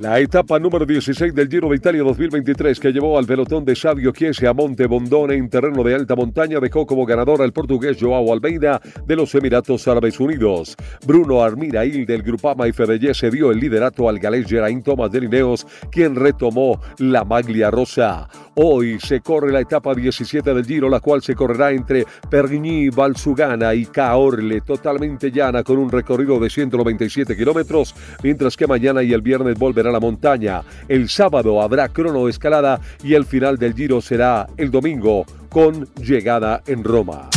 La etapa número 16 del Giro de Italia 2023 que llevó al pelotón de Sabio Chiese a Monte Bondone en terreno de alta montaña dejó como ganador al portugués Joao Almeida de los Emiratos Árabes Unidos. Bruno Armirail del Grupama y se dio el liderato al galés Geraint Thomas de Lineos, quien retomó la maglia rosa. Hoy se corre la etapa 17 del Giro, la cual se correrá entre Pergny, Valsugana y Caorle, totalmente llana con un recorrido de 197 kilómetros, mientras que mañana y el viernes volverá la montaña. El sábado habrá crono escalada y el final del Giro será el domingo con llegada en Roma.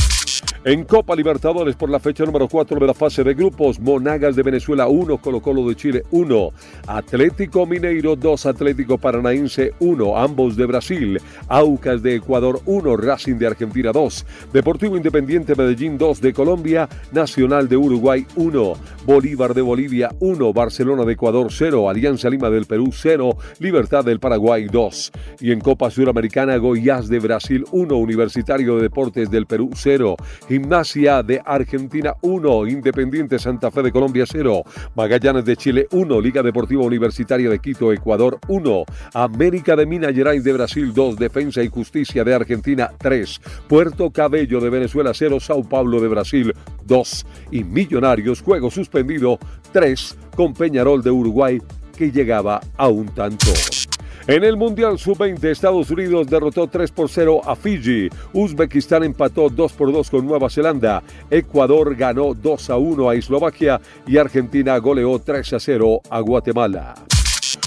En Copa Libertadores por la fecha número 4 de la fase de grupos, Monagas de Venezuela 1, Colo Colo de Chile 1, Atlético Mineiro 2, Atlético Paranaense 1, ambos de Brasil, Aucas de Ecuador 1, Racing de Argentina 2, Deportivo Independiente Medellín 2 de Colombia, Nacional de Uruguay 1, Bolívar de Bolivia 1, Barcelona de Ecuador 0, Alianza Lima del Perú 0, Libertad del Paraguay 2. Y en Copa Suramericana, Goiás de Brasil 1, Universitario de Deportes del Perú 0, Gimnasia de Argentina 1, Independiente Santa Fe de Colombia 0, Magallanes de Chile 1, Liga Deportiva Universitaria de Quito, Ecuador 1, América de Minas Gerais de Brasil 2, Defensa y Justicia de Argentina 3, Puerto Cabello de Venezuela 0, Sao Paulo de Brasil 2 y Millonarios, juego suspendido 3 con Peñarol de Uruguay que llegaba a un tanto. En el Mundial Sub-20, Estados Unidos derrotó 3 por 0 a Fiji. Uzbekistán empató 2 por 2 con Nueva Zelanda. Ecuador ganó 2 a 1 a Eslovaquia y Argentina goleó 3 a 0 a Guatemala.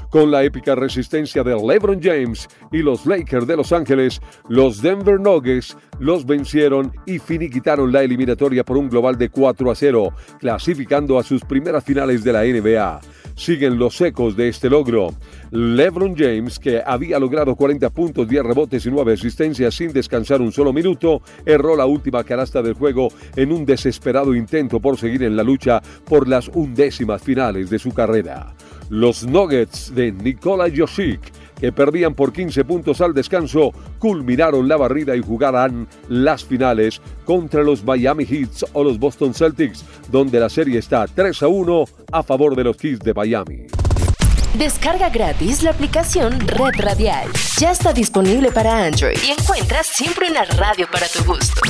Con la épica resistencia de LeBron James y los Lakers de Los Ángeles, los Denver Nuggets los vencieron y finiquitaron la eliminatoria por un global de 4 a 0, clasificando a sus primeras finales de la NBA siguen los ecos de este logro. LeBron James, que había logrado 40 puntos, 10 rebotes y 9 asistencias sin descansar un solo minuto, erró la última canasta del juego en un desesperado intento por seguir en la lucha por las undécimas finales de su carrera. Los Nuggets de Nikola Jokic que perdían por 15 puntos al descanso, culminaron la barrida y jugarán las finales contra los Miami Heats o los Boston Celtics, donde la serie está 3 a 1 a favor de los Heats de Miami. Descarga gratis la aplicación Red Radial. Ya está disponible para Android y encuentras siempre una radio para tu gusto.